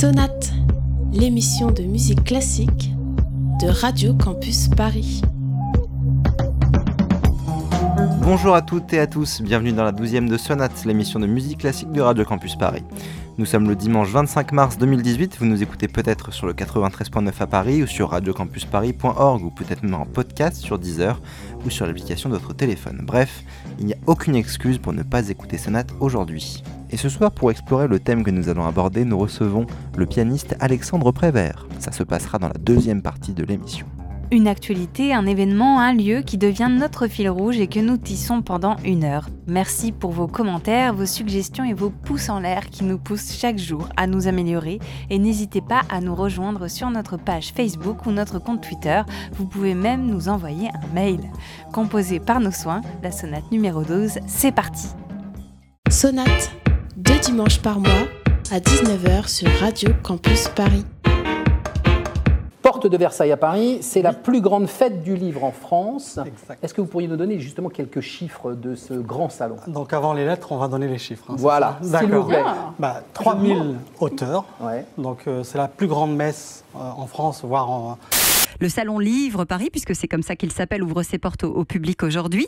Sonate, l'émission de musique classique de Radio Campus Paris. Bonjour à toutes et à tous, bienvenue dans la 12e de Sonate, l'émission de musique classique de Radio Campus Paris. Nous sommes le dimanche 25 mars 2018, vous nous écoutez peut-être sur le 93.9 à Paris ou sur radiocampusparis.org ou peut-être même en podcast sur Deezer ou sur l'application de votre téléphone. Bref, il n'y a aucune excuse pour ne pas écouter Sonate aujourd'hui. Et ce soir, pour explorer le thème que nous allons aborder, nous recevons le pianiste Alexandre Prévert. Ça se passera dans la deuxième partie de l'émission. Une actualité, un événement, un lieu qui devient notre fil rouge et que nous tissons pendant une heure. Merci pour vos commentaires, vos suggestions et vos pouces en l'air qui nous poussent chaque jour à nous améliorer. Et n'hésitez pas à nous rejoindre sur notre page Facebook ou notre compte Twitter. Vous pouvez même nous envoyer un mail. Composé par nos soins, la sonate numéro 12, c'est parti. Sonate, deux dimanches par mois à 19h sur Radio Campus Paris. Porte de Versailles à Paris, c'est la plus grande fête du livre en France. Est-ce que vous pourriez nous donner justement quelques chiffres de ce grand salon? Donc avant les lettres, on va donner les chiffres. hein, c'est Voilà, s'il vous plaît. Bah, 3000 auteurs. Ouais. Donc euh, c'est la plus grande messe euh, en France, voire en, Le Salon Livre Paris, puisque c'est comme ça qu'il s'appelle, ouvre ses portes au, au public aujourd'hui.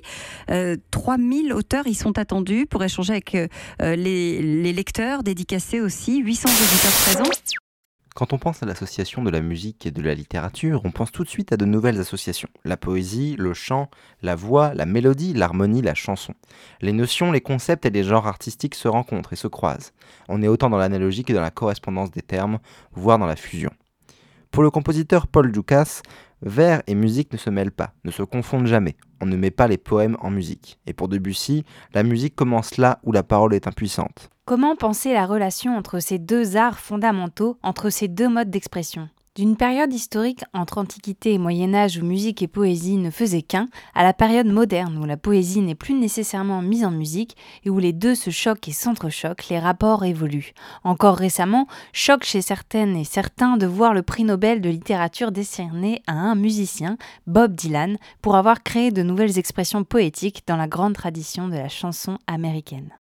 Euh, 3000 auteurs y sont attendus pour échanger avec euh, les, les lecteurs, dédicacés aussi, 800 auditeurs présents. Quand on pense à l'association de la musique et de la littérature, on pense tout de suite à de nouvelles associations. La poésie, le chant, la voix, la mélodie, l'harmonie, la chanson. Les notions, les concepts et les genres artistiques se rencontrent et se croisent. On est autant dans l'analogie que dans la correspondance des termes, voire dans la fusion. Pour le compositeur Paul Dukas, vers et musique ne se mêlent pas, ne se confondent jamais. On ne met pas les poèmes en musique. Et pour Debussy, la musique commence là où la parole est impuissante. Comment penser la relation entre ces deux arts fondamentaux, entre ces deux modes d'expression? D'une période historique entre Antiquité et Moyen Âge où musique et poésie ne faisaient qu'un, à la période moderne où la poésie n'est plus nécessairement mise en musique et où les deux se choquent et s'entrechoquent, les rapports évoluent. Encore récemment, choc chez certaines et certains de voir le prix Nobel de littérature décerné à un musicien, Bob Dylan, pour avoir créé de nouvelles expressions poétiques dans la grande tradition de la chanson américaine.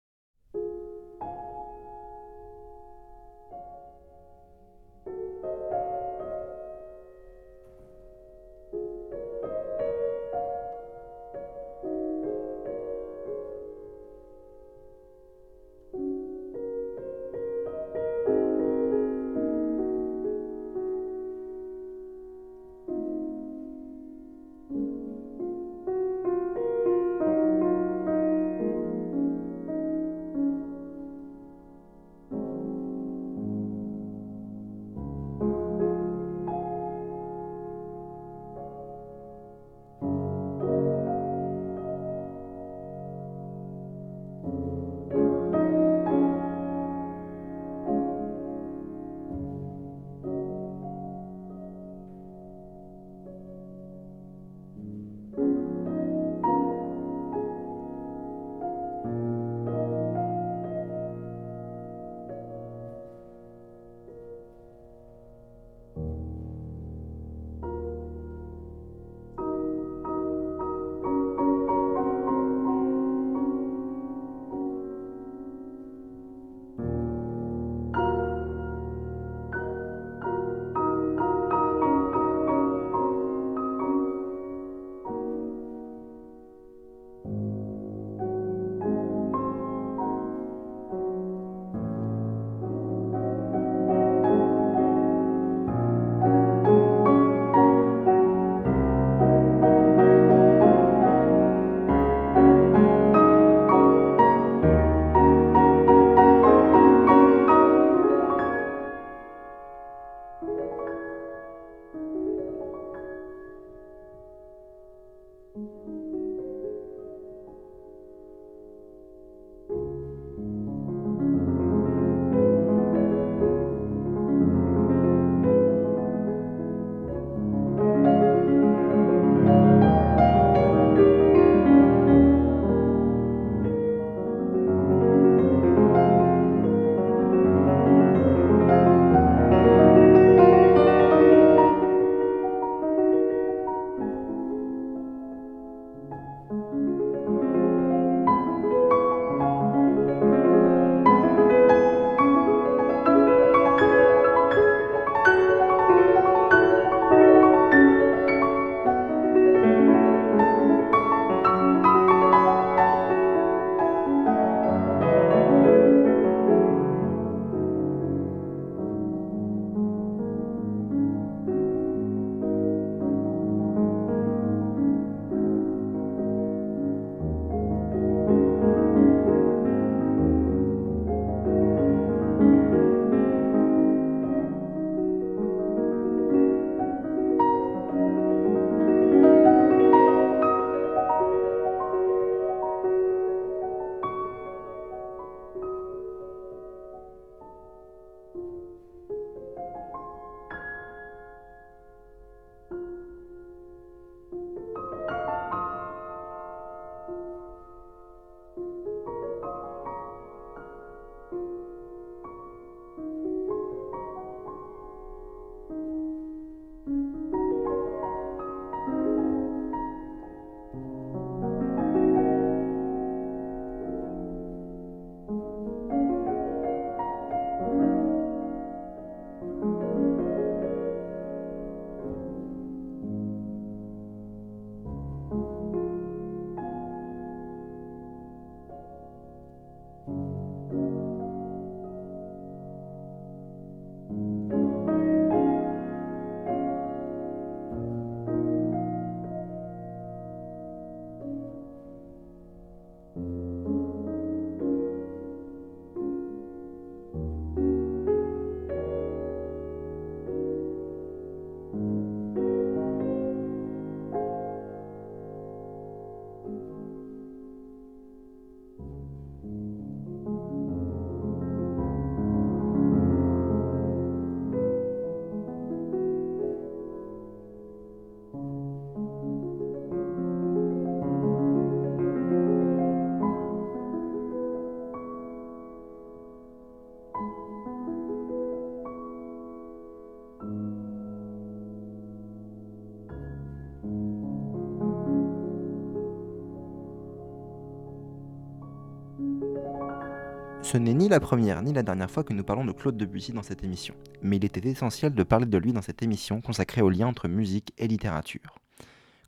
Ce n'est ni la première ni la dernière fois que nous parlons de Claude Debussy dans cette émission, mais il était essentiel de parler de lui dans cette émission consacrée au lien entre musique et littérature.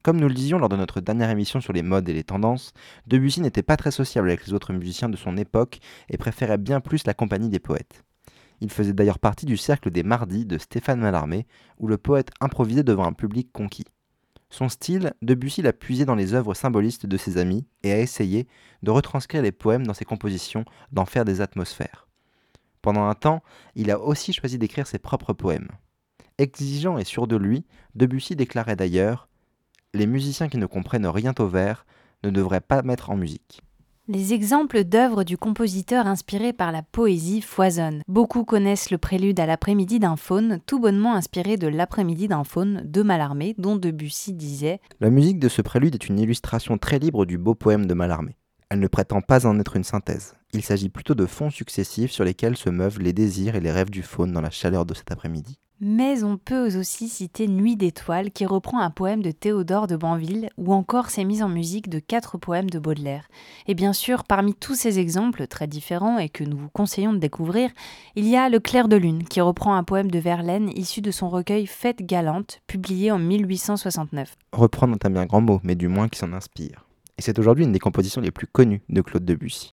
Comme nous le disions lors de notre dernière émission sur les modes et les tendances, Debussy n'était pas très sociable avec les autres musiciens de son époque et préférait bien plus la compagnie des poètes. Il faisait d'ailleurs partie du cercle des Mardis de Stéphane Mallarmé, où le poète improvisait devant un public conquis. Son style, Debussy l'a puisé dans les œuvres symbolistes de ses amis et a essayé de retranscrire les poèmes dans ses compositions, d'en faire des atmosphères. Pendant un temps, il a aussi choisi d'écrire ses propres poèmes. Exigeant et sûr de lui, Debussy déclarait d'ailleurs Les musiciens qui ne comprennent rien au vers ne devraient pas mettre en musique. Les exemples d'œuvres du compositeur inspirés par la poésie foisonnent. Beaucoup connaissent le prélude à l'après-midi d'un faune, tout bonnement inspiré de l'après-midi d'un faune de Mallarmé, dont Debussy disait La musique de ce prélude est une illustration très libre du beau poème de Mallarmé. Elle ne prétend pas en être une synthèse. Il s'agit plutôt de fonds successifs sur lesquels se meuvent les désirs et les rêves du faune dans la chaleur de cet après-midi. Mais on peut aussi citer Nuit d'étoiles qui reprend un poème de Théodore de Banville ou encore ses mises en musique de quatre poèmes de Baudelaire. Et bien sûr, parmi tous ces exemples très différents et que nous vous conseillons de découvrir, il y a Le clair de lune qui reprend un poème de Verlaine issu de son recueil Fête galante publié en 1869. Reprendre est un bien grand mot, mais du moins qui s'en inspire. Et c'est aujourd'hui une des compositions les plus connues de Claude Debussy.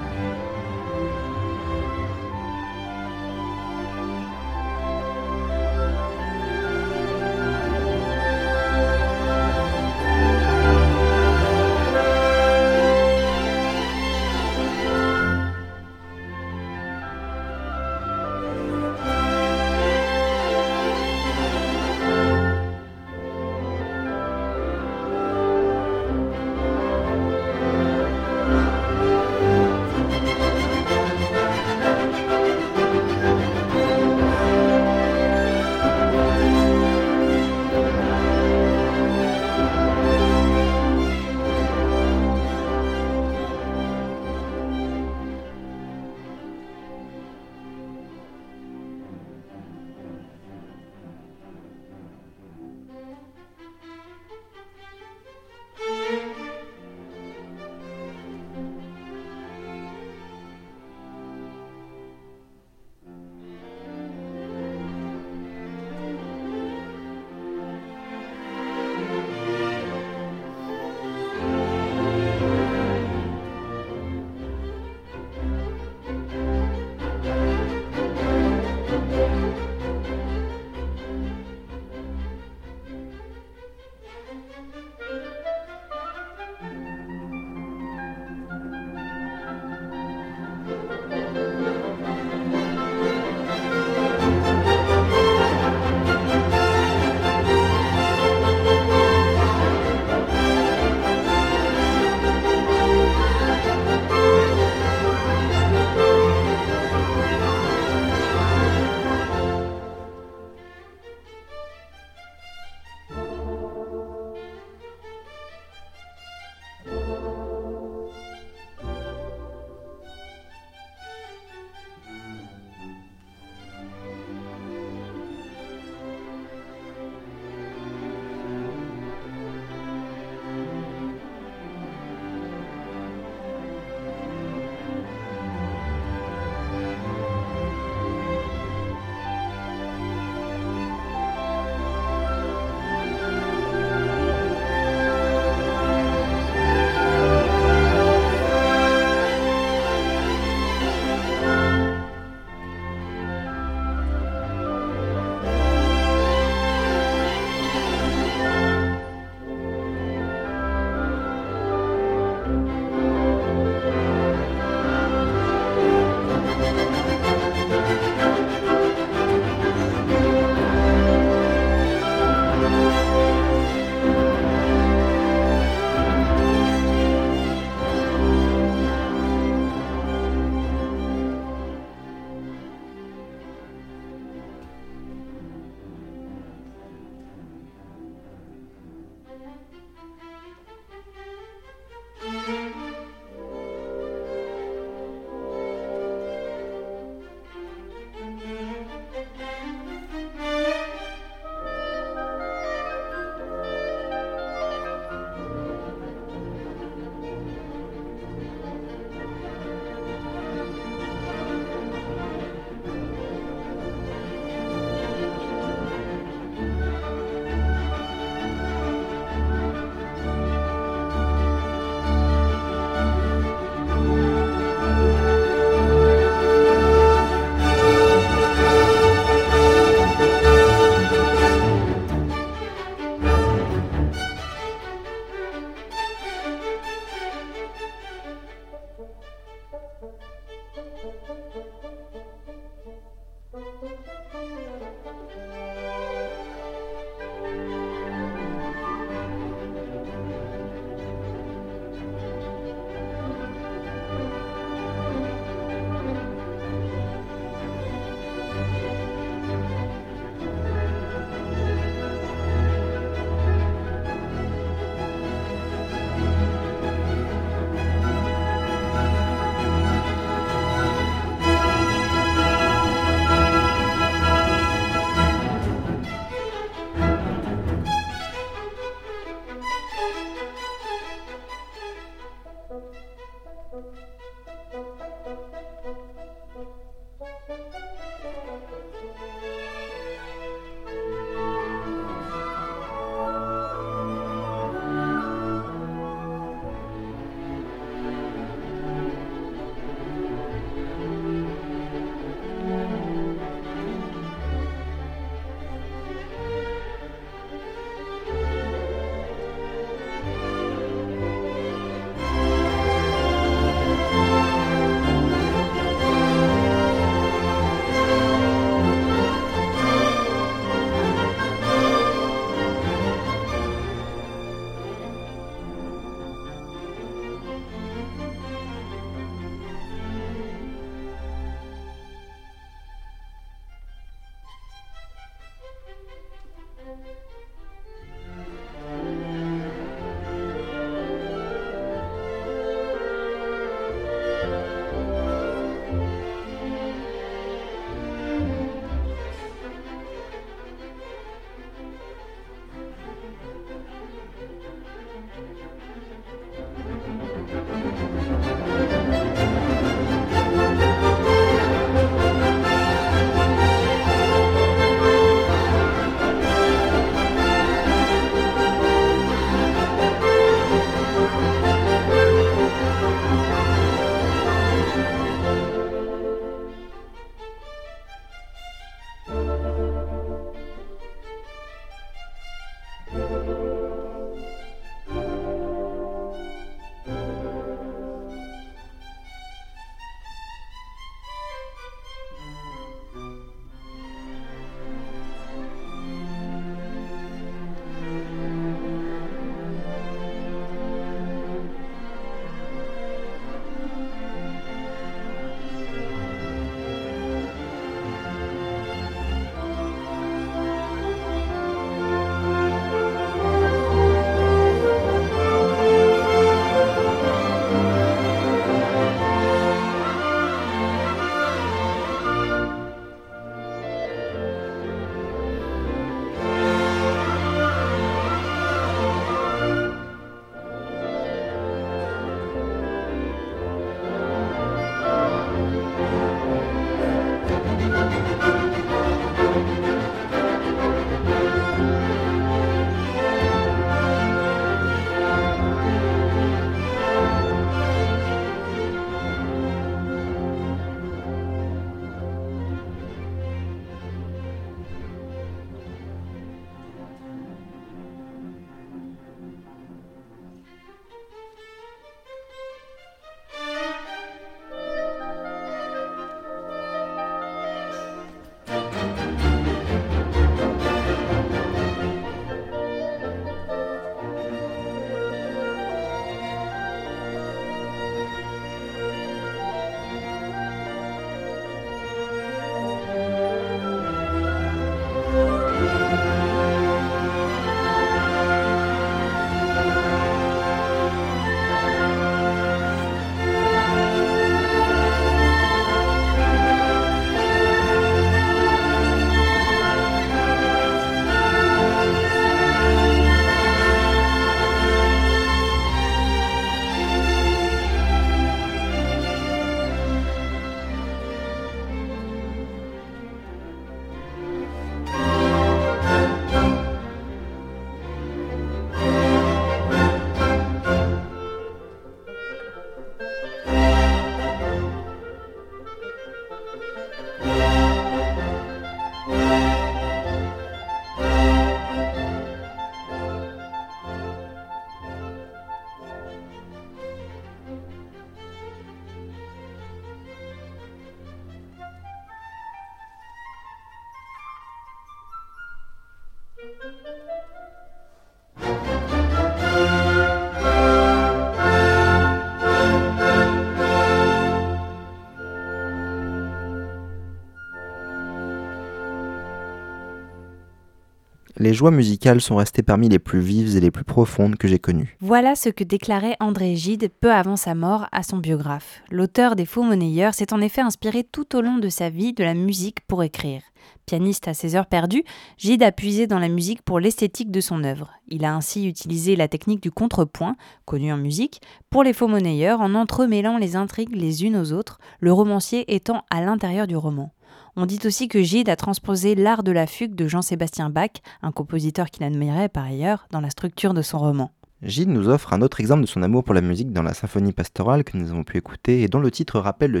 Les joies musicales sont restées parmi les plus vives et les plus profondes que j'ai connues. Voilà ce que déclarait André Gide peu avant sa mort à son biographe. L'auteur des Faux Monnayeurs s'est en effet inspiré tout au long de sa vie de la musique pour écrire. Pianiste à ses heures perdues, Gide a puisé dans la musique pour l'esthétique de son œuvre. Il a ainsi utilisé la technique du contrepoint, connue en musique, pour les faux monnayeurs en entremêlant les intrigues les unes aux autres, le romancier étant à l'intérieur du roman. On dit aussi que Gide a transposé l'art de la fugue de Jean-Sébastien Bach, un compositeur qu'il admirait par ailleurs, dans la structure de son roman. Gide nous offre un autre exemple de son amour pour la musique dans la symphonie pastorale que nous avons pu écouter et dont le titre rappelle la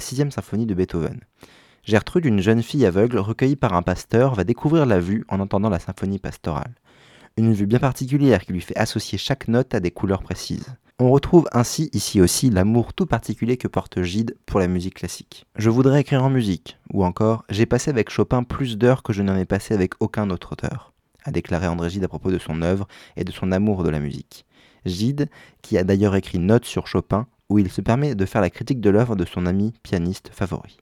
sixième symphonie de Beethoven. Gertrude, une jeune fille aveugle recueillie par un pasteur, va découvrir la vue en entendant la symphonie pastorale. Une vue bien particulière qui lui fait associer chaque note à des couleurs précises. On retrouve ainsi ici aussi l'amour tout particulier que porte Gide pour la musique classique. Je voudrais écrire en musique, ou encore j'ai passé avec Chopin plus d'heures que je n'en ai passé avec aucun autre auteur, a déclaré André Gide à propos de son œuvre et de son amour de la musique. Gide, qui a d'ailleurs écrit Notes sur Chopin, où il se permet de faire la critique de l'œuvre de son ami pianiste favori.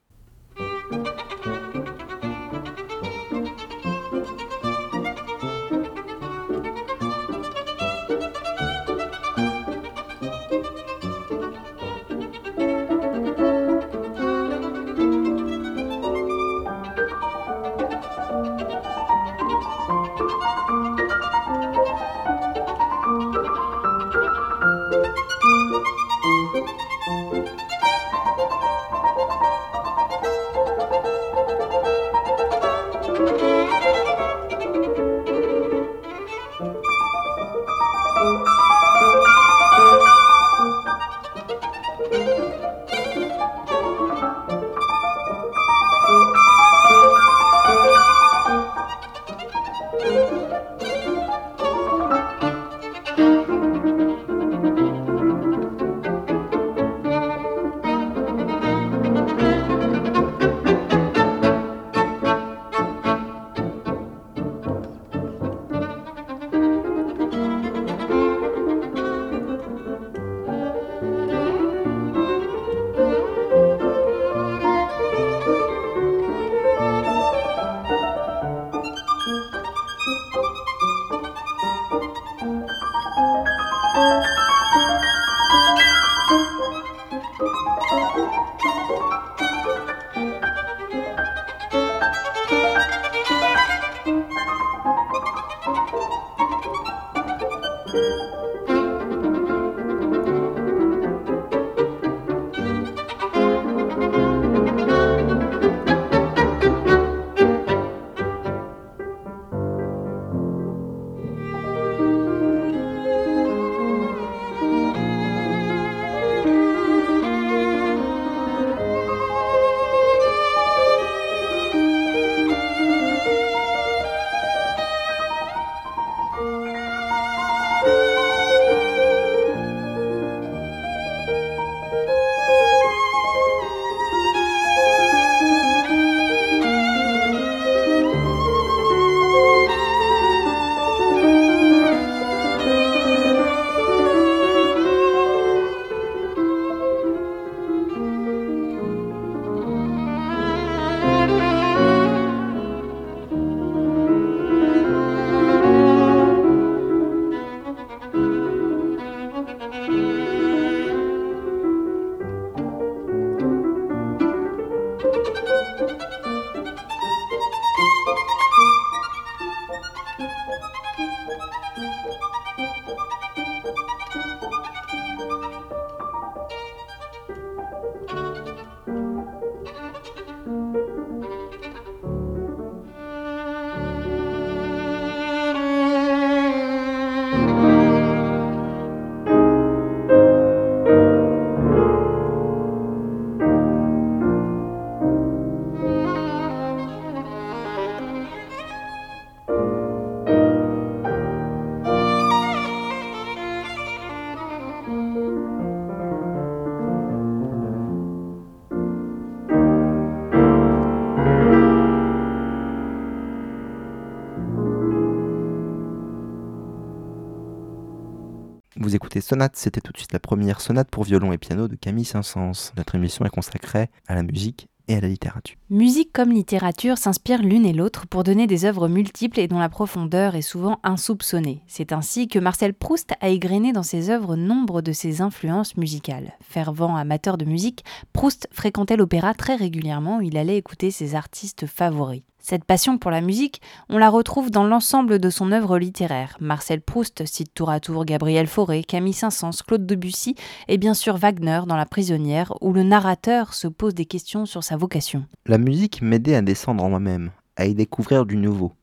Sonate, c'était tout de suite la première sonate pour violon et piano de Camille Saint-Saëns. Notre émission est consacrée à la musique et à la littérature. Musique comme littérature s'inspirent l'une et l'autre pour donner des œuvres multiples et dont la profondeur est souvent insoupçonnée. C'est ainsi que Marcel Proust a égrené dans ses œuvres nombre de ses influences musicales. Fervent amateur de musique, Proust fréquentait l'opéra très régulièrement où il allait écouter ses artistes favoris. Cette passion pour la musique, on la retrouve dans l'ensemble de son œuvre littéraire. Marcel Proust cite tour à tour Gabriel Fauré, Camille Saint-Saëns, Claude Debussy et bien sûr Wagner dans La prisonnière, où le narrateur se pose des questions sur sa vocation. La musique m'aidait à descendre en moi-même, à y découvrir du nouveau.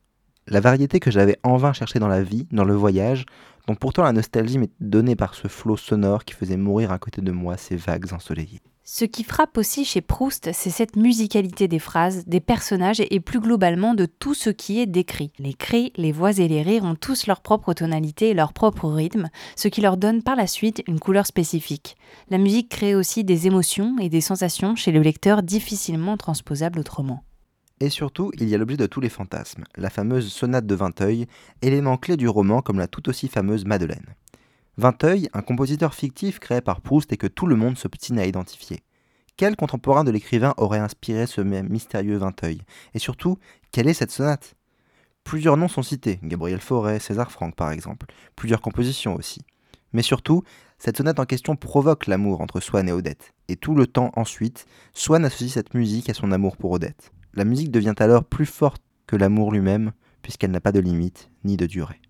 La variété que j'avais en vain cherchée dans la vie, dans le voyage, dont pourtant la nostalgie m'était donnée par ce flot sonore qui faisait mourir à côté de moi ces vagues ensoleillées. Ce qui frappe aussi chez Proust, c'est cette musicalité des phrases, des personnages et plus globalement de tout ce qui est décrit. Les cris, les voix et les rires ont tous leur propre tonalité et leur propre rythme, ce qui leur donne par la suite une couleur spécifique. La musique crée aussi des émotions et des sensations chez le lecteur difficilement transposables autrement. Et surtout, il y a l'objet de tous les fantasmes, la fameuse sonate de Vinteuil, élément clé du roman comme la tout aussi fameuse Madeleine. Vinteuil, un compositeur fictif créé par Proust et que tout le monde s'obstine à identifier. Quel contemporain de l'écrivain aurait inspiré ce même mystérieux Vinteuil Et surtout, quelle est cette sonate? Plusieurs noms sont cités, Gabriel Fauré, César Franck par exemple, plusieurs compositions aussi. Mais surtout, cette sonate en question provoque l'amour entre Swann et Odette, et tout le temps ensuite, Swann associe cette musique à son amour pour Odette. La musique devient alors plus forte que l'amour lui-même, puisqu'elle n'a pas de limite ni de durée.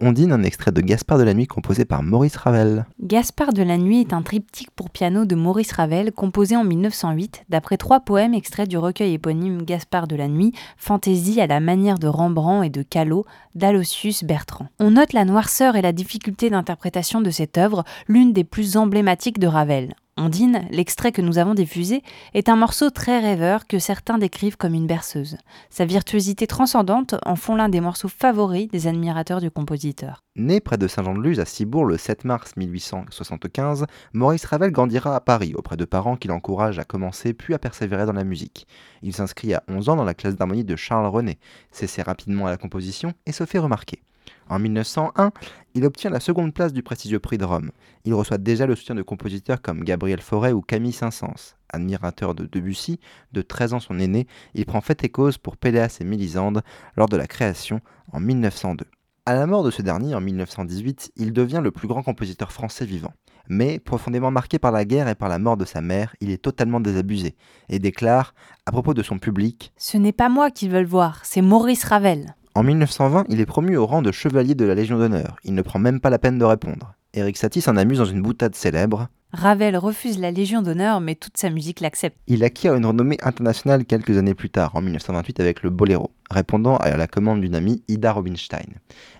Ondine, un extrait de Gaspard de la Nuit composé par Maurice Ravel. Gaspard de la Nuit est un triptyque pour piano de Maurice Ravel composé en 1908 d'après trois poèmes extraits du recueil éponyme Gaspard de la Nuit, fantaisie à la manière de Rembrandt et de Callot, d'Alossius Bertrand. On note la noirceur et la difficulté d'interprétation de cette œuvre, l'une des plus emblématiques de Ravel. Ondine, l'extrait que nous avons diffusé, est un morceau très rêveur que certains décrivent comme une berceuse. Sa virtuosité transcendante en font l'un des morceaux favoris des admirateurs du compositeur. Né près de Saint-Jean-de-Luz à Cibourg le 7 mars 1875, Maurice Ravel grandira à Paris auprès de parents qui l'encouragent à commencer puis à persévérer dans la musique. Il s'inscrit à 11 ans dans la classe d'harmonie de Charles René, s'essaie rapidement à la composition et se fait remarquer. En 1901, il obtient la seconde place du prestigieux prix de Rome. Il reçoit déjà le soutien de compositeurs comme Gabriel Fauré ou Camille Saint-Saëns. Admirateur de Debussy, de 13 ans son aîné, il prend fait et cause pour Péléas et Mélisande lors de la création en 1902. À la mort de ce dernier en 1918, il devient le plus grand compositeur français vivant. Mais, profondément marqué par la guerre et par la mort de sa mère, il est totalement désabusé et déclare, à propos de son public Ce n'est pas moi qu'ils veulent voir, c'est Maurice Ravel. En 1920, il est promu au rang de chevalier de la Légion d'honneur. Il ne prend même pas la peine de répondre. Eric Satie s'en amuse dans une boutade célèbre. Ravel refuse la Légion d'honneur, mais toute sa musique l'accepte. Il acquiert une renommée internationale quelques années plus tard, en 1928, avec le Boléro, répondant à la commande d'une amie, Ida Rubinstein.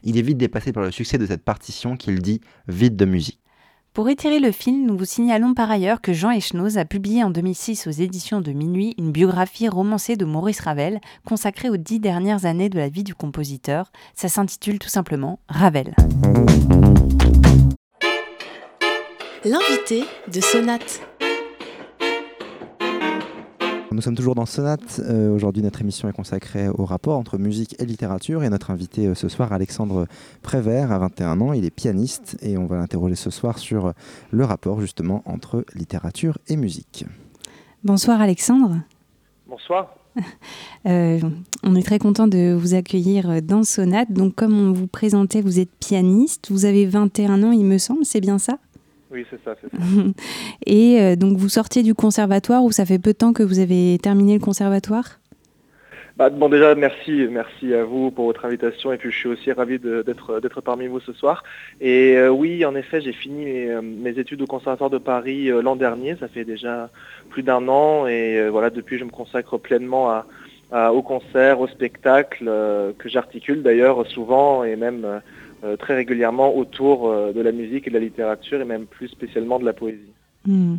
Il est vite dépassé par le succès de cette partition qu'il dit vide de musique. Pour étirer le film, nous vous signalons par ailleurs que Jean Echnoz a publié en 2006 aux éditions de Minuit une biographie romancée de Maurice Ravel, consacrée aux dix dernières années de la vie du compositeur. Ça s'intitule tout simplement Ravel. L'invité de Sonate. Nous sommes toujours dans Sonate. Euh, aujourd'hui, notre émission est consacrée au rapport entre musique et littérature. Et notre invité euh, ce soir, Alexandre Prévert, a 21 ans. Il est pianiste et on va l'interroger ce soir sur le rapport justement entre littérature et musique. Bonsoir Alexandre. Bonsoir. Euh, on est très content de vous accueillir dans Sonate. Donc, comme on vous présentait, vous êtes pianiste. Vous avez 21 ans, il me semble, c'est bien ça? Oui, c'est ça, ça. Et euh, donc, vous sortiez du conservatoire ou ça fait peu de temps que vous avez terminé le conservatoire? Bah, bon déjà merci, merci à vous pour votre invitation et puis je suis aussi ravi d'être parmi vous ce soir. Et euh, oui, en effet, j'ai fini mes, euh, études au conservatoire de Paris l'an dernier, ça fait déjà plus d'un an et voilà depuis je me consacre pleinement à, au concert, au spectacle que j'articule d'ailleurs souvent et même très régulièrement autour euh, de la musique et de la littérature et même plus spécialement de la poésie. Hmm.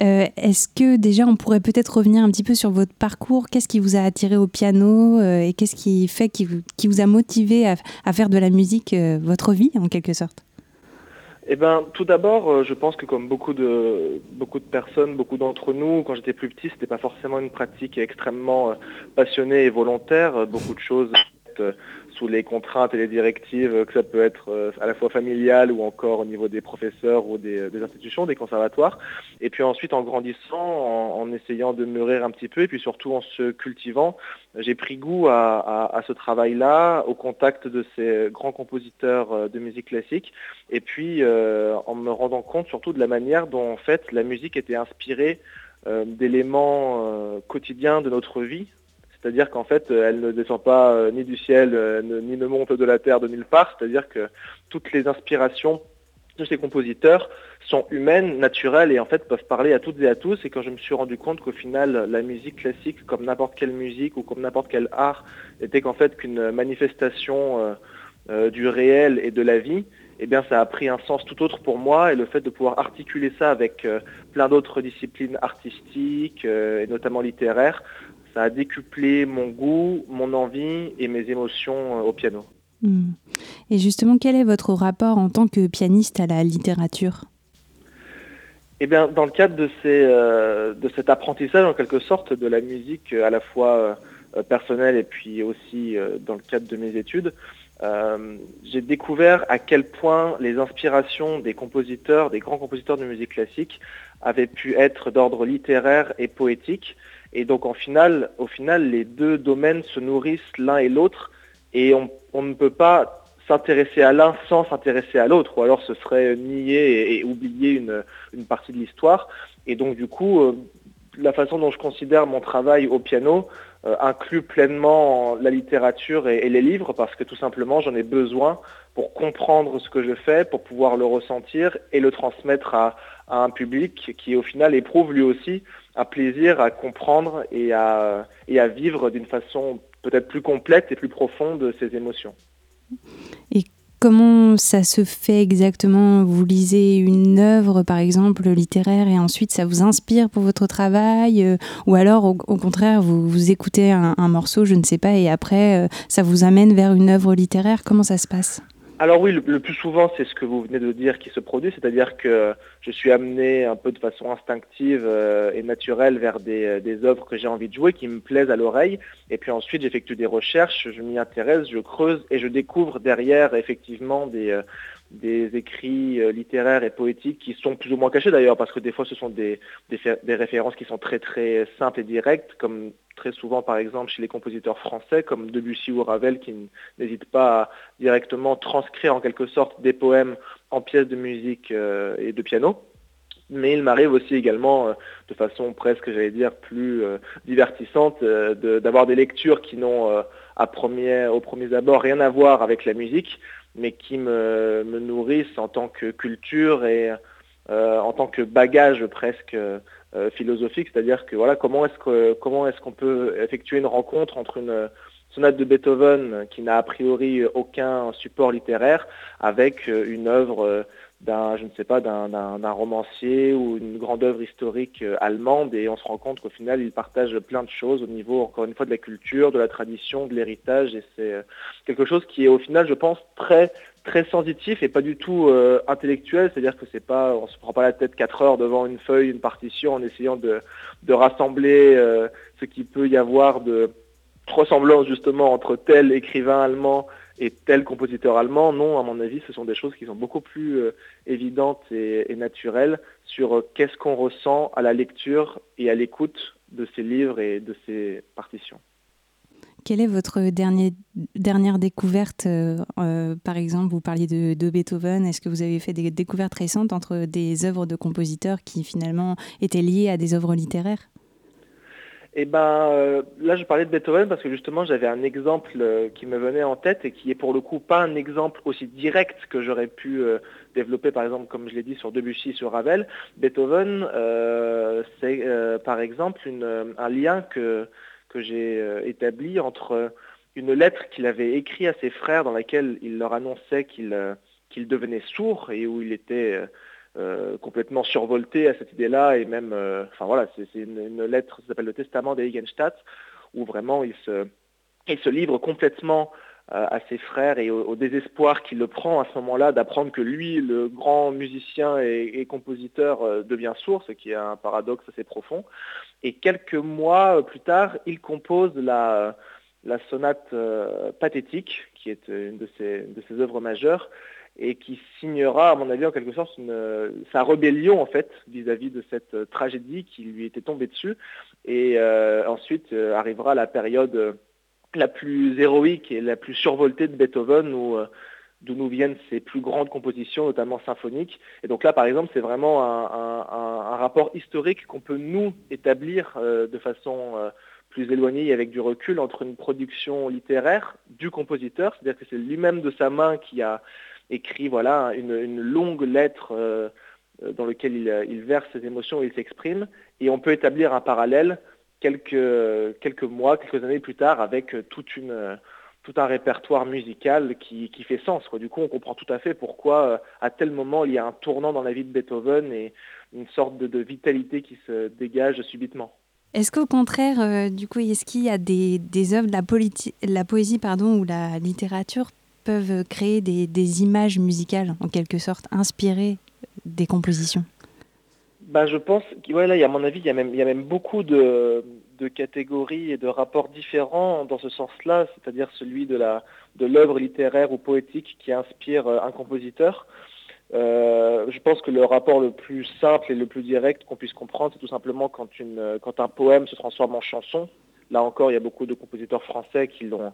Euh, est-ce que déjà on pourrait peut-être revenir un petit peu sur votre parcours? Qu'est-ce qui vous a attiré au piano et qu'est-ce qui fait qui vous, qui vous a motivé à, faire de la musique votre vie en quelque sorte? Eh ben, tout d'abord, je pense que comme beaucoup de beaucoup de personnes, beaucoup d'entre nous, quand j'étais plus petit, c'était pas forcément une pratique extrêmement passionnée et volontaire. Beaucoup de choses sous les contraintes et les directives que ça peut être euh, à la fois familial ou encore au niveau des professeurs ou des, institutions, des conservatoires. Et puis ensuite, en grandissant, en, essayant de mûrir un petit peu, et puis surtout en se cultivant, j'ai pris goût à, ce travail-là, au contact de ces grands compositeurs euh, de musique classique, et puis euh, en me rendant compte surtout de la manière dont en fait la musique était inspirée d'éléments quotidiens de notre vie, c'est-à-dire qu'en fait, euh, elle ne descend pas euh, ni du ciel, euh, ni ne monte de la terre de nulle part. C'est-à-dire que toutes les inspirations de ces compositeurs sont humaines, naturelles et en fait peuvent parler à toutes et à tous. Et quand je me suis rendu compte qu'au final, la musique classique, comme n'importe quelle musique ou comme n'importe quel art, était qu'en fait qu'une manifestation du réel et de la vie, eh bien ça a pris un sens tout autre pour moi et le fait de pouvoir articuler ça avec plein d'autres disciplines artistiques et notamment littéraires, ça a décuplé mon goût, mon envie et mes émotions euh, au piano. Hmm. Et justement, quel est votre rapport en tant que pianiste à la littérature? Eh bien, dans le cadre de, ces, euh, de cet apprentissage, en quelque sorte, de la musique à la fois euh, personnelle et puis aussi dans le cadre de mes études, j'ai découvert à quel point les inspirations des compositeurs, des grands compositeurs de musique classique, avaient pu être d'ordre littéraire et poétique, et donc au final, les deux domaines se nourrissent l'un et l'autre et on, ne peut pas s'intéresser à l'un sans s'intéresser à l'autre, ou alors ce serait nier et, oublier une, partie de l'histoire. Et donc du coup, euh, la façon dont je considère mon travail au piano, inclut pleinement la littérature et, les livres parce que tout simplement j'en ai besoin pour comprendre ce que je fais, pour pouvoir le ressentir et le transmettre à, un public qui au final éprouve lui aussi un plaisir à comprendre et à, et à vivre d'une façon peut-être plus complète et plus profonde ces émotions. Et comment ça se fait exactement? Vous lisez une œuvre, par exemple, littéraire, et ensuite ça vous inspire pour votre travail euh, Ou alors, au, contraire, vous, vous écoutez un, morceau, je ne sais pas, et après, euh, ça vous amène vers une œuvre littéraire? Comment ça se passe? Alors oui, le, plus souvent, c'est ce que vous venez de dire qui se produit, c'est-à-dire que je suis amené un peu de façon instinctive euh, et naturelle vers des, des œuvres que j'ai envie de jouer, qui me plaisent à l'oreille, et puis ensuite j'effectue des recherches, je m'y intéresse, je creuse et je découvre derrière effectivement des, euh, des écrits euh, littéraires et poétiques qui sont plus ou moins cachés d'ailleurs, parce que des fois ce sont des, références qui sont très très simples et directes, comme très souvent par exemple chez les compositeurs français, comme Debussy ou Ravel, qui n'hésitent pas à directement transcrire en quelque sorte des poèmes en pièces de musique euh, et de piano. Mais il m'arrive aussi également, euh, de façon presque, j'allais dire, plus divertissante, d'avoir des lectures qui n'ont à premier, au premier abord rien à voir avec la musique, mais qui me, nourrissent en tant que culture et euh, en tant que bagage presque euh, philosophique, c'est-à-dire que voilà comment est-ce que comment est-ce qu'on peut effectuer une rencontre entre une sonate de Beethoven qui n'a a priori aucun support littéraire avec une œuvre d'un, je ne sais pas, d'un romancier ou une grande œuvre historique euh, allemande et on se rend compte qu'au final, ils partagent plein de choses au niveau, encore une fois, de la culture, de la tradition, de l'héritage et c'est euh, quelque chose qui est au final, je pense, très très sensitif et pas du tout euh, intellectuel, c'est-à-dire que c'est pas, on se prend pas la tête quatre heures devant une feuille, une partition en essayant de, de rassembler ce qu'il peut y avoir de ressemblance justement entre tel écrivain allemand et tel compositeur allemand, non, à mon avis, ce sont des choses qui sont beaucoup plus euh, évidentes et, naturelles sur euh, qu'est-ce qu'on ressent à la lecture et à l'écoute de ces livres et de ces partitions. Quelle est votre dernière découverte euh, Par exemple, vous parliez de, de Beethoven. Est-ce que vous avez fait des découvertes récentes entre des œuvres de compositeurs qui finalement étaient liées à des œuvres littéraires? Eh ben, euh, là, je parlais de Beethoven parce que justement, j'avais un exemple euh, qui me venait en tête et qui est pour le coup pas un exemple aussi direct que j'aurais pu euh, développer, par exemple, comme je l'ai dit sur Debussy, sur Ravel. Beethoven, c'est par exemple un lien que, j'ai établi entre une lettre qu'il avait écrite à ses frères dans laquelle il leur annonçait qu'il devenait sourd et où il était euh, complètement survolté à cette idée-là et même, euh, enfin voilà, c'est une, lettre, ça s'appelle le Testament des Higenstadt, où vraiment il se, il se livre complètement euh, à ses frères et au, désespoir qu'il le prend à ce moment-là d'apprendre que lui, le grand musicien et, compositeur, devient sourd, ce qui est un paradoxe assez profond. Et quelques mois plus tard, il compose la, la sonate pathétique, qui est une de ses, de ses œuvres majeures, et qui signera, à mon avis, en quelque sorte, sa rébellion en fait vis-à-vis de cette euh, tragédie qui lui était tombée dessus. Et euh, ensuite euh, arrivera la période la plus héroïque et la plus survoltée de Beethoven, où d'où nous viennent ses plus grandes compositions, notamment symphoniques. Et donc là, par exemple, c'est vraiment un, rapport historique qu'on peut nous établir de façon plus éloignée et avec du recul entre une production littéraire du compositeur, c'est-à-dire que c'est lui-même de sa main qui a écrit voilà, une, longue lettre euh, dans laquelle il, verse ses émotions et il s'exprime. Et on peut établir un parallèle quelques, quelques mois, quelques années plus tard avec toute une, tout un répertoire musical qui, qui fait sens. Du coup, on comprend tout à fait pourquoi à tel moment il y a un tournant dans la vie de Beethoven et une sorte de, vitalité qui se dégage subitement. Est-ce qu'au contraire, euh, du coup, est-ce qu'il y a des, des œuvres de la, la poésie pardon, ou la littérature peuvent créer des, images musicales, en quelque sorte, inspirées des compositions bah, Je pense ouais, à mon avis, il y a même, beaucoup de, catégories et de rapports différents dans ce sens-là, c'est-à-dire celui de l'œuvre littéraire ou poétique qui inspire euh, un compositeur. Euh, je pense que le rapport le plus simple et le plus direct qu'on puisse comprendre, c'est tout simplement quand un poème se transforme en chanson. Là encore, il y a beaucoup de compositeurs français qui l'ont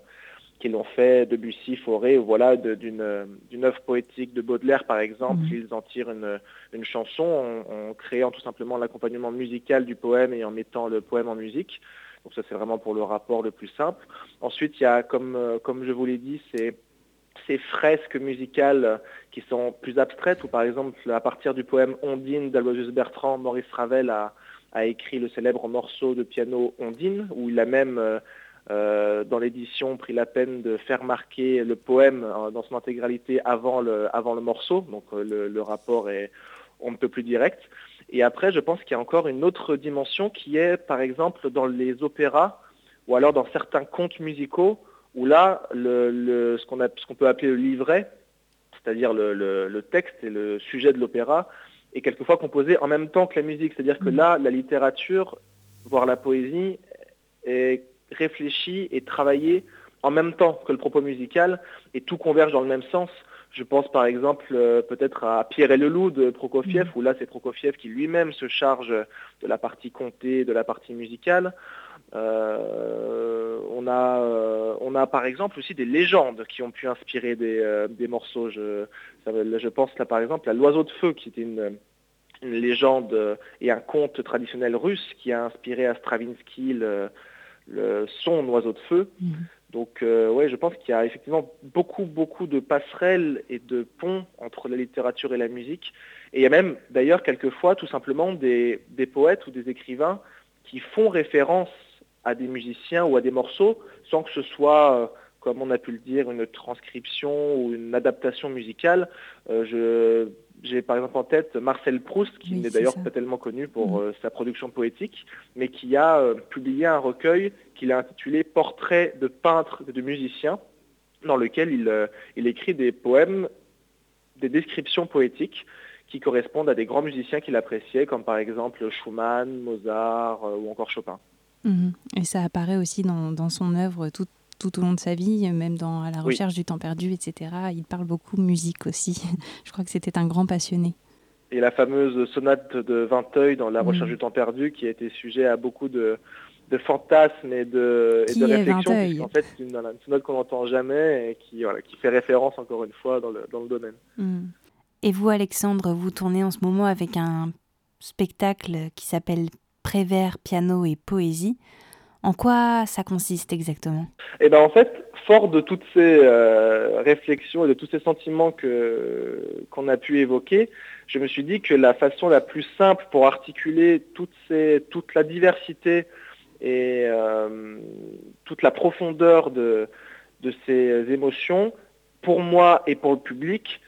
qui l'ont fait, Debussy, Fauré, voilà, d'une œuvre poétique de Baudelaire, par exemple, mhm. ils en tirent une, chanson en, créant tout simplement l'accompagnement musical du poème et en mettant le poème en musique. Donc ça c'est vraiment pour le rapport le plus simple. Ensuite, il y a, comme, comme je vous l'ai dit, c'est ces fresques musicales qui sont plus abstraites, ou par exemple à partir du poème Ondine d'Aloysius Bertrand, Maurice Ravel a, a, écrit le célèbre morceau de piano Ondine, où il a même euh, dans l'édition pris la peine de faire marquer le poème euh, dans son intégralité avant le, avant le morceau, donc euh, le, rapport est on ne peut plus direct. Et après, je pense qu'il y a encore une autre dimension qui est, par exemple, dans les opéras ou alors dans certains contes musicaux, où là, le, ce qu'on peut appeler le livret, c'est-à-dire le, le, texte et le sujet de l'opéra, est quelquefois composé en même temps que la musique. C'est-à-dire que mmh. là, la littérature, voire la poésie, est réfléchi et travaillé en même temps que le propos musical et tout converge dans le même sens. Je pense par exemple euh, peut-être à Pierre et le loup de Prokofiev, mmh. où là c'est Prokofiev qui lui-même se charge de la partie contée, de la partie musicale. Euh, on, a, euh, on a par exemple aussi des légendes qui ont pu inspirer des, des morceaux. Je, je, pense là par exemple à L'Oiseau de Feu, qui était une, une, légende et un conte traditionnel russe qui a inspiré à Stravinsky le, le son oiseau de feu. Mhm. Donc euh, ouais, je pense qu'il y a effectivement beaucoup, beaucoup de passerelles et de ponts entre la littérature et la musique. Et il y a même d'ailleurs quelquefois tout simplement des, poètes ou des écrivains qui font référence à des musiciens ou à des morceaux sans que ce soit, euh, comme on a pu le dire, une transcription ou une adaptation musicale. Euh, je j'ai par exemple en tête Marcel Proust, qui n'est d'ailleurs pas tellement connu pour mm. euh, sa production poétique, mais qui a euh, publié un recueil qu'il a intitulé Portrait de peintre et de musicien, dans lequel il, euh, il, écrit des poèmes, des descriptions poétiques qui correspondent à des grands musiciens qu'il appréciait, comme par exemple Schumann, Mozart ou encore Chopin. Mm-hmm. Et ça apparaît aussi dans, dans son œuvre toute tout au long de sa vie, même dans à la recherche du temps perdu, etc. Il parle beaucoup musique aussi. Je crois que c'était un grand passionné. Et la fameuse sonate de Vinteuil dans La recherche mm. du temps perdu, qui a été sujet à beaucoup de, de fantasmes et de, et de réflexions. En fait, c'est une, sonate qu'on n'entend jamais et qui, voilà, qui fait référence encore une fois dans le, dans le domaine. Mm. Et vous, Alexandre, vous tournez en ce moment avec un spectacle qui s'appelle Prévert, piano et poésie. En quoi ça consiste exactement? Eh ben en fait, fort de toutes ces euh, réflexions et de tous ces sentiments qu'on a pu évoquer, je me suis dit que la façon la plus simple pour articuler toute la diversité et euh, toute la profondeur de, ces émotions, pour moi et pour le public,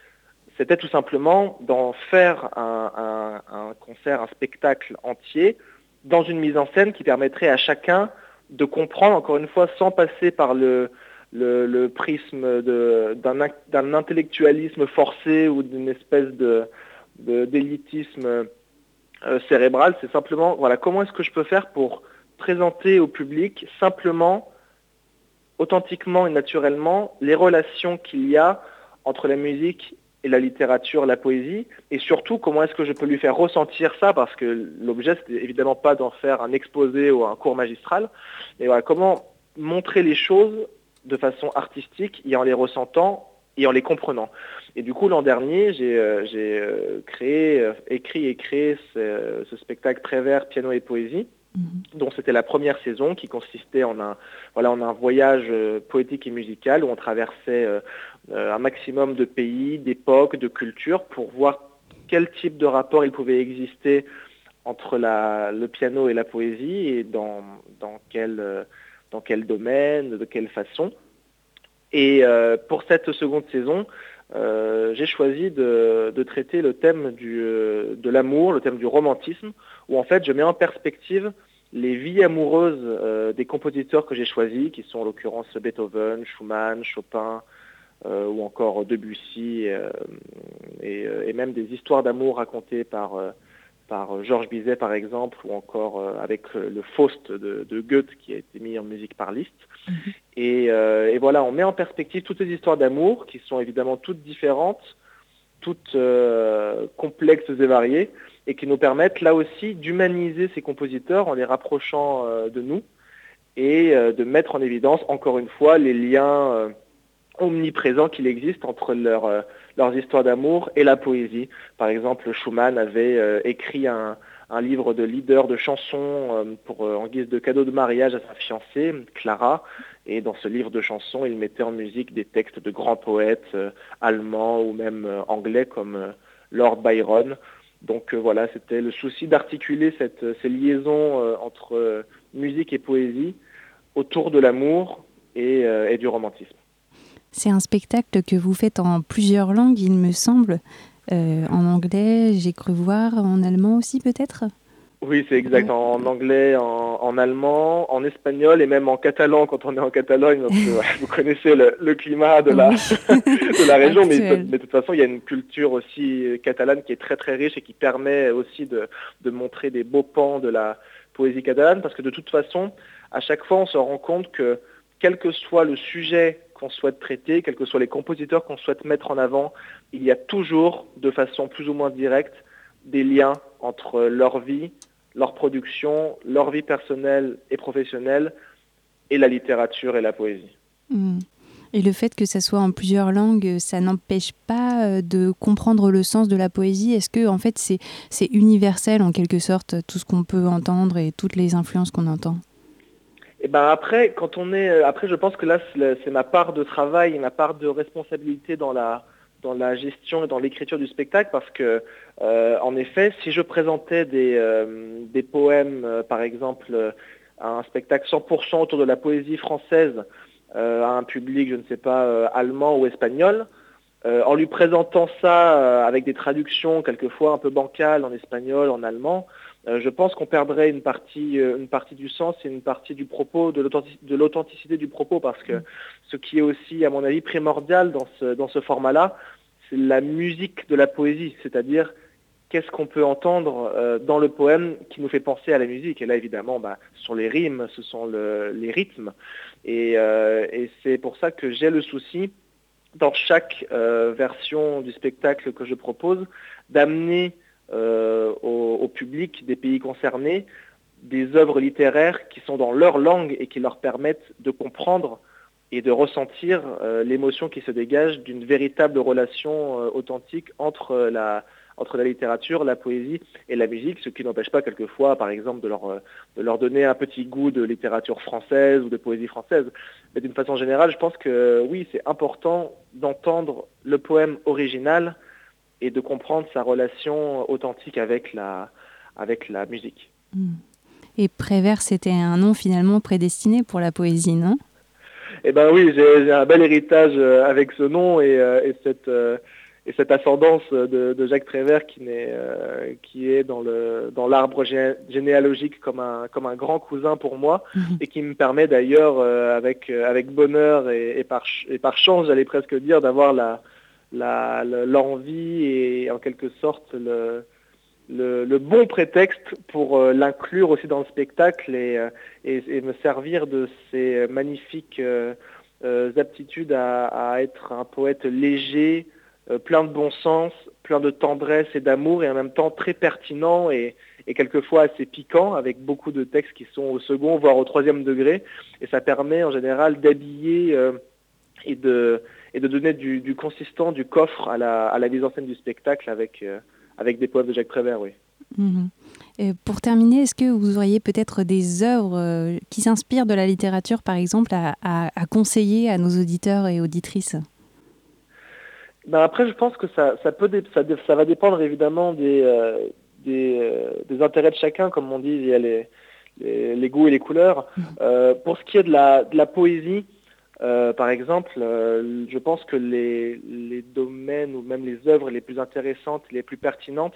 c'était tout simplement d'en faire un concert, un spectacle entier, dans une mise en scène qui permettrait à chacun de comprendre, encore une fois, sans passer par le, prisme d'un intellectualisme forcé ou d'une espèce de d'élitisme euh, cérébral, c'est simplement, voilà, comment est-ce que je peux faire pour présenter au public simplement, authentiquement et naturellement, les relations qu'il y a entre la musique et la littérature, la poésie, et surtout comment est-ce que je peux lui faire ressentir ça, parce que l'objet, c'est évidemment pas d'en faire un exposé ou un cours magistral, mais voilà, comment montrer les choses de façon artistique et en les ressentant et en les comprenant. Et du coup, l'an dernier, j'ai euh, euh, créé, euh, écrit et créé ce, ce spectacle Prévert, piano et poésie, Mhm. dont c'était la première saison qui consistait en un, voilà, un voyage euh, poétique et musical où on traversait euh, euh, un maximum de pays, d'époques, de cultures pour voir quel type de rapport il pouvait exister entre le piano et la poésie et dans, dans, quel, dans quel domaine, de quelle façon. Et pour cette seconde saison, j'ai choisi de, traiter le thème du, de l'amour, le thème du romantisme, où en fait je mets en perspective les vies amoureuses euh, des compositeurs que j'ai choisis, qui sont en l'occurrence Beethoven, Schumann, Chopin, euh, ou encore Debussy, euh, et, même des histoires d'amour racontées par, par Georges Bizet par exemple, ou encore avec le Faust de, Goethe qui a été mis en musique par Liszt. Mhm. et, et, voilà, on met en perspective toutes ces histoires d'amour qui sont évidemment toutes différentes, toutes complexes et variées, et qui nous permettent là aussi d'humaniser ces compositeurs en les rapprochant euh, de nous et euh, de mettre en évidence encore une fois les liens euh, omniprésents qu'il existe entre leur, leurs histoires d'amour et la poésie. Par exemple, Schumann avait écrit un, livre de leader de chansons pour, en guise de cadeau de mariage à sa fiancée, Clara. Et dans ce livre de chansons, il mettait en musique des textes de grands poètes allemands ou même anglais comme Lord Byron. Donc voilà, c'était le souci d'articuler ces liaisons entre musique et poésie autour de l'amour euh, et, du romantisme. C'est un spectacle que vous faites en plusieurs langues, il me semble. Euh, en anglais, j'ai cru voir, en allemand aussi peut-être? Oui, c'est exact. En, anglais, en, allemand, en espagnol et même en catalan. Quand on est en Catalogne. vous connaissez le, climat de la, de la région, mais, de toute façon, il y a une culture aussi catalane qui est très très riche et qui permet aussi de, de montrer des beaux pans de la poésie catalane. Parce que de toute façon, à chaque fois, on se rend compte que quel que soit le sujet qu'on souhaite traiter, quels que soient les compositeurs qu'on souhaite mettre en avant, il y a toujours, de façon plus ou moins directe, des liens entre leur vie, leur production, leur vie personnelle et professionnelle, et la littérature et la poésie. Hmm. Et le fait que ça soit en plusieurs langues, ça n'empêche pas euh, de comprendre le sens de la poésie. Est-ce que en fait c'est universel en quelque sorte tout ce qu'on peut entendre et toutes les influences qu'on entend? Et ben après, quand on est, euh, après, je pense que là, c'est ma part de travail et ma part de responsabilité dans la dans la gestion et dans l'écriture du spectacle, parce que, euh, en effet, si je présentais des, euh, des poèmes, par exemple, à un spectacle 100% autour de la poésie française, à un public, je ne sais pas, allemand ou espagnol, en lui présentant ça avec des traductions quelquefois un peu bancales en espagnol, en allemand, je pense qu'on perdrait une partie, euh, une partie du sens et une partie du propos, de l'authenticité du propos, parce que ce qui est aussi, à mon avis, primordial dans ce, format-là, c'est la musique de la poésie, c'est-à-dire qu'est-ce qu'on peut entendre euh, dans le poème qui nous fait penser à la musique? Et là, évidemment, bah, ce sont les rimes, ce sont les rythmes. Et c'est pour ça que j'ai le souci, dans chaque version du spectacle que je propose, d'amener euh, au, public des pays concernés des œuvres littéraires qui sont dans leur langue et qui leur permettent de comprendre et de ressentir euh, l'émotion qui se dégage d'une véritable relation euh, authentique entre la, entre la littérature, la poésie et la musique, ce qui n'empêche pas quelquefois, par exemple, de leur, de leur donner un petit goût de littérature française ou de poésie française. Mais d'une façon générale, je pense que oui, c'est important d'entendre le poème original et de comprendre sa relation authentique avec la, avec la musique. Hmm. Et Prévert, c'était un nom finalement prédestiné pour la poésie, non? Eh bien oui, j'ai un bel héritage euh, avec ce nom et, euh, et cette, euh, et cette ascendance de, de Jacques Prévert qui, est, qui est dans l'arbre dans généalogique comme un, comme un grand cousin pour moi mhm. et qui me permet d'ailleurs avec, avec bonheur et, et, par, et par chance, j'allais presque dire, d'avoir la, l'envie et en quelque sorte le, le, bon prétexte pour euh, l'inclure aussi dans le spectacle et, euh, et, me servir de ces magnifiques euh, aptitudes à, être un poète léger, plein de bon sens, plein de tendresse et d'amour et en même temps très pertinent et, et quelquefois assez piquant avec beaucoup de textes qui sont au second voire au troisième degré. Et ça permet en général d'habiller et de et de donner du, consistant, du coffre à la, à la, mise en scène du spectacle avec, euh, avec des poèmes de Jacques Prévert, oui. Mhm. Et pour terminer, est-ce que vous auriez peut-être des œuvres euh, qui s'inspirent de la littérature, par exemple, à, à, conseiller à nos auditeurs et auditrices? Ben Après, je pense que ça, ça, peut ça, ça va dépendre évidemment des, euh, des, des, intérêts de chacun, comme on dit, il y a les, les, goûts et les couleurs. Mhm. pour ce qui est de la, de la poésie, euh, par exemple, euh, je pense que les, domaines ou même les œuvres les plus intéressantes, les plus pertinentes,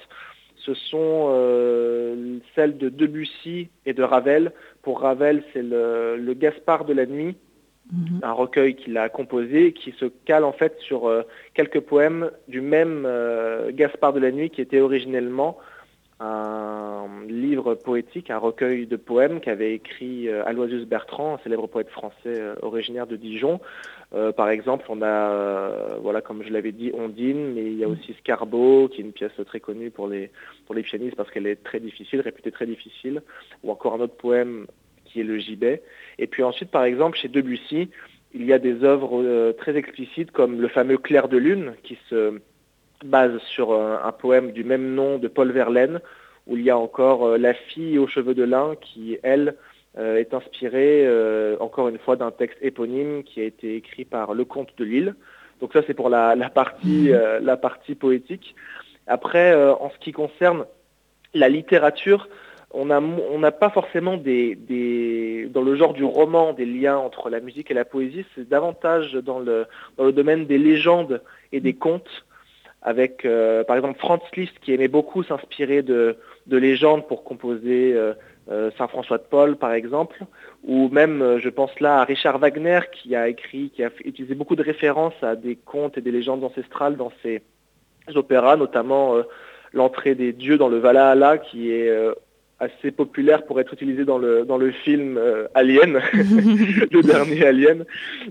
ce sont euh, celles de Debussy et de Ravel. Pour Ravel, c'est le, Gaspard de la nuit, mhm. un recueil qu'il a composé qui se cale en fait sur quelques poèmes du même Gaspard de la nuit qui était originellement un livre poétique, un recueil de poèmes qu'avait écrit euh, Aloysius Bertrand, un célèbre poète français euh, originaire de Dijon. Euh, par exemple, on a, voilà, comme je l'avais dit, Ondine, mais il y a aussi Scarbeau, qui est une pièce très connue pour les, pour les pianistes parce qu'elle est très difficile, réputée très difficile, ou encore un autre poème qui est le gibet. Et puis ensuite, par exemple, chez Debussy, il y a des œuvres très explicites comme le fameux Clair de lune qui se base sur un, poème du même nom de Paul Verlaine où il y a encore la fille aux cheveux de lin qui, elle, est inspirée encore une fois d'un texte éponyme qui a été écrit par le comte de Lille. Donc ça c'est pour la, partie, mmh. la partie poétique. Après, en ce qui concerne la littérature, on n'a pas forcément des, dans le genre du roman des liens entre la musique et la poésie, c'est davantage dans le, domaine des légendes et des contes, avec euh, par exemple Franz Liszt qui aimait beaucoup s'inspirer de, légendes pour composer euh, euh, Saint François de Paul par exemple, ou même je pense là à Richard Wagner qui a écrit, qui a utilisé beaucoup de références à des contes et des légendes ancestrales dans ses opéras, notamment l'entrée des dieux dans le Valhalla qui est assez populaire pour être utilisé dans le, dans le film Alien, le dernier Alien.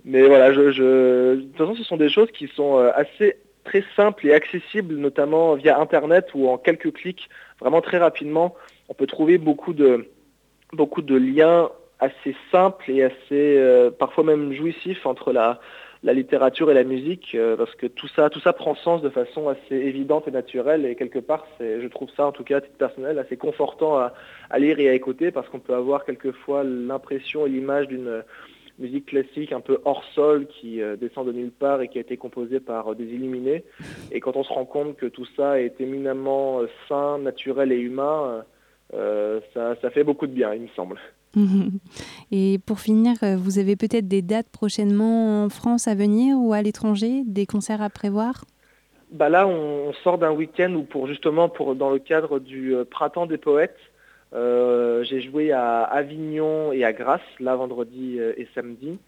Mais voilà, je, de toute façon, ce sont des choses qui sont assez très simples et accessibles, notamment via Internet ou en quelques clics, vraiment très rapidement. On peut trouver beaucoup de, beaucoup de liens assez simples et assez, euh, parfois même jouissifs entre la, la littérature et la musique, euh, parce que tout ça, tout ça prend sens de façon assez évidente et naturelle, et quelque part, je trouve ça, en tout cas à titre personnel, assez confortant à, lire et à écouter, parce qu'on peut avoir quelquefois l'impression et l'image d'une musique classique un peu hors sol qui euh, descend de nulle part et qui a été composée par euh, des illuminés. Et quand on se rend compte que tout ça est éminemment sain, naturel et humain, ça, ça fait beaucoup de bien, il me semble. Et pour finir, euh, vous avez peut-être des dates prochainement en France à venir ou à l'étranger, des concerts à prévoir? Bah Là, on sort d'un week-end où pour justement pour, dans le cadre du euh, Printemps des Poètes, euh, j'ai joué à Avignon et à Grasse, là vendredi et samedi.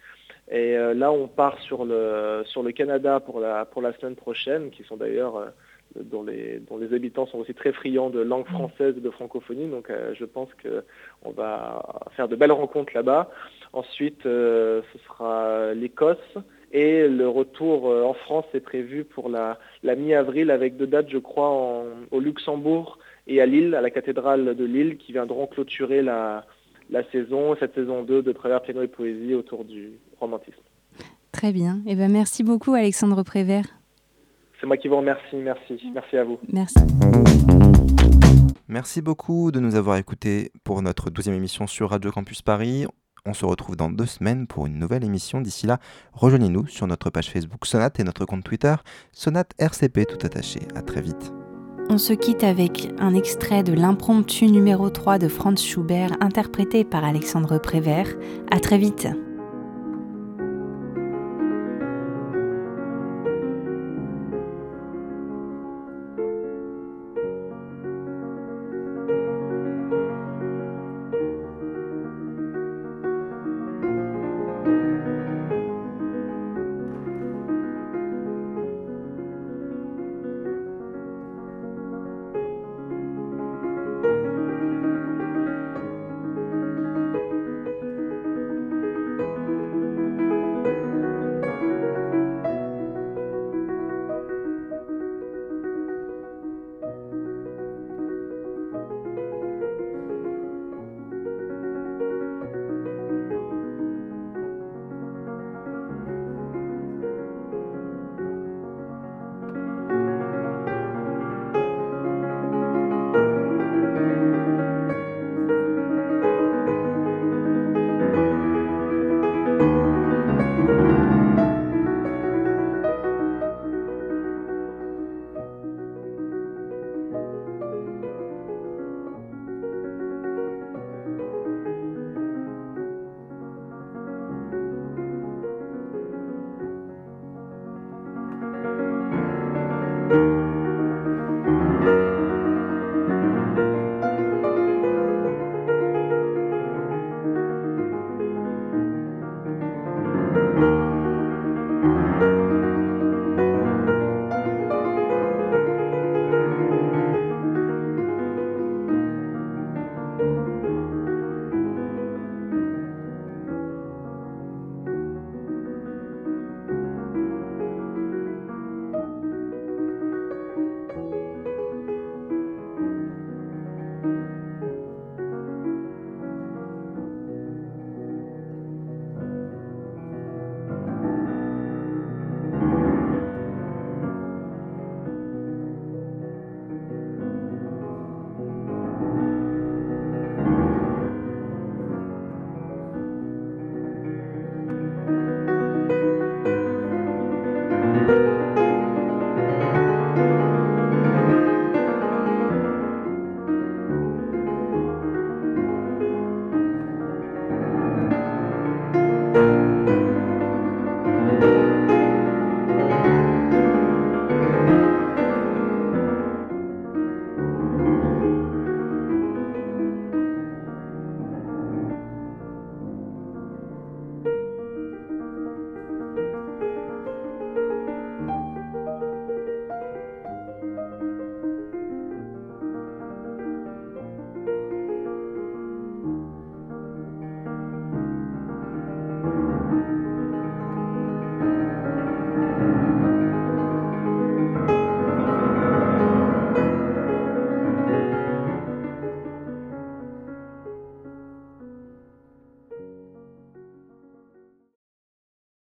Et là, on part sur le, sur le Canada pour la, pour la semaine prochaine, qui sont d'ailleurs dont les, dont les habitants sont aussi très friands de langue française et de francophonie. Donc euh, je pense qu'on va faire de belles rencontres là-bas. Ensuite, euh, ce sera l'Écosse. Et le retour euh, en France est prévu pour la, la mi-avril avec deux dates, je crois, au Luxembourg et à Lille, à la cathédrale de Lille, qui viendront clôturer la, la saison, cette saison 2 de travers piano et poésie autour du romantisme. Très bien. Et eh ben, merci beaucoup Alexandre Prévert. C'est moi qui vous remercie. Merci. Merci à vous. Merci. Merci beaucoup de nous avoir écoutés pour notre douzième émission sur Radio Campus Paris. On se retrouve dans deux semaines pour une nouvelle émission. D'ici là, rejoignez-nous sur notre page Facebook Sonate et notre compte Twitter Sonate RCP tout attaché. À très vite. On se quitte avec un extrait de l'impromptu numéro 3 de Franz Schubert interprété par Alexandre Prévert. À très vite.